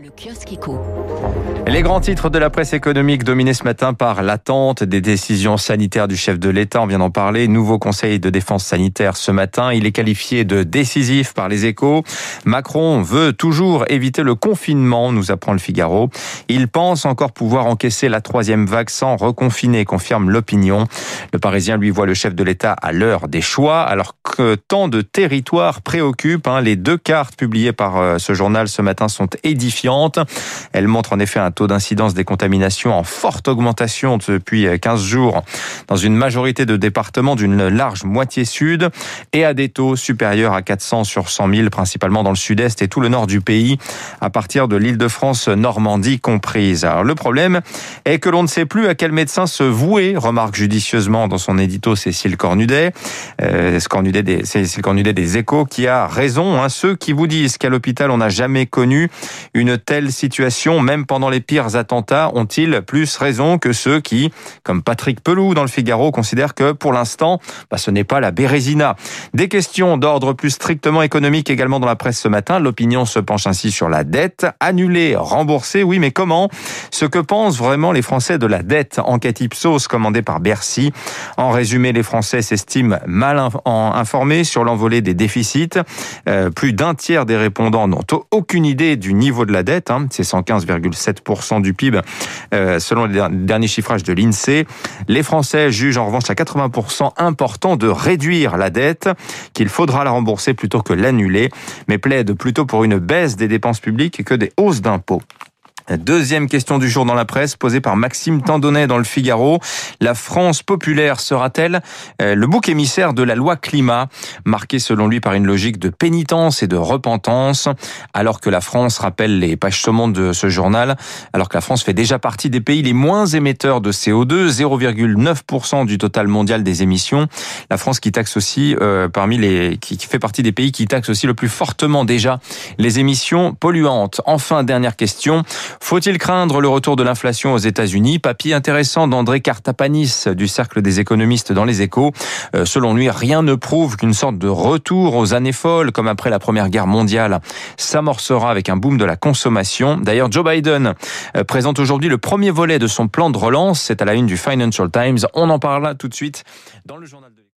Le kiosque éco. Les grands titres de la presse économique dominés ce matin par l'attente des décisions sanitaires du chef de l'État. On vient d'en parler. Nouveau conseil de défense sanitaire ce matin. Il est qualifié de décisif par les échos. Macron veut toujours éviter le confinement, nous apprend le Figaro. Il pense encore pouvoir encaisser la troisième vague sans reconfiner, confirme l'opinion. Le Parisien lui voit le chef de l'État à l'heure des choix, alors que tant de territoires préoccupent. Hein. Les deux cartes publiées par euh, ce journal ce matin sont édifiantes elle montre en effet un taux d'incidence des contaminations en forte augmentation depuis 15 jours dans une majorité de départements d'une large moitié sud et à des taux supérieurs à 400 sur 100 000, principalement dans le sud-est et tout le nord du pays, à partir de l'île de France, Normandie comprise. Alors le problème est que l'on ne sait plus à quel médecin se vouer, remarque judicieusement dans son édito Cécile Cornudet, euh, Cornudet des, Cécile Cornudet des Échos, qui a raison. Hein, ceux qui vous disent qu'à l'hôpital on n'a jamais connu une telle situation, même pendant les pires attentats, ont-ils plus raison que ceux qui, comme Patrick Pelou dans le Figaro, considèrent que pour l'instant, bah, ce n'est pas la Bérésina? Des questions d'ordre plus strictement économique également dans la presse ce matin. L'opinion se penche ainsi sur la dette. Annulée, remboursée, oui, mais comment? Ce que pensent vraiment les Français de la dette Enquête Ipsos commandée par Bercy. En résumé, les Français s'estiment mal informés sur l'envolée des déficits. Euh, plus d'un tiers des répondants n'ont aucune idée du niveau de la dette, hein. c'est 115,7% du PIB euh, selon les derniers chiffrages de l'INSEE. Les Français jugent en revanche à 80% important de réduire la dette, qu'il faudra la rembourser plutôt que l'annuler, mais plaident plutôt pour une baisse des dépenses publiques que des hausses d'impôts. Deuxième question du jour dans la presse posée par Maxime Tandonnet dans le Figaro. La France populaire sera-t-elle euh, le bouc émissaire de la loi climat, marqué selon lui par une logique de pénitence et de repentance, alors que la France rappelle les pages saumon de ce journal, alors que la France fait déjà partie des pays les moins émetteurs de CO2, 0,9% du total mondial des émissions. La France qui taxe aussi euh, parmi les qui, qui fait partie des pays qui taxent aussi le plus fortement déjà les émissions polluantes. Enfin dernière question. Faut-il craindre le retour de l'inflation aux États-Unis? Papier intéressant d'André Cartapanis du Cercle des économistes dans les échos. Euh, selon lui, rien ne prouve qu'une sorte de retour aux années folles, comme après la Première Guerre mondiale, s'amorcera avec un boom de la consommation. D'ailleurs, Joe Biden euh, présente aujourd'hui le premier volet de son plan de relance. C'est à la une du Financial Times. On en parle tout de suite dans le journal de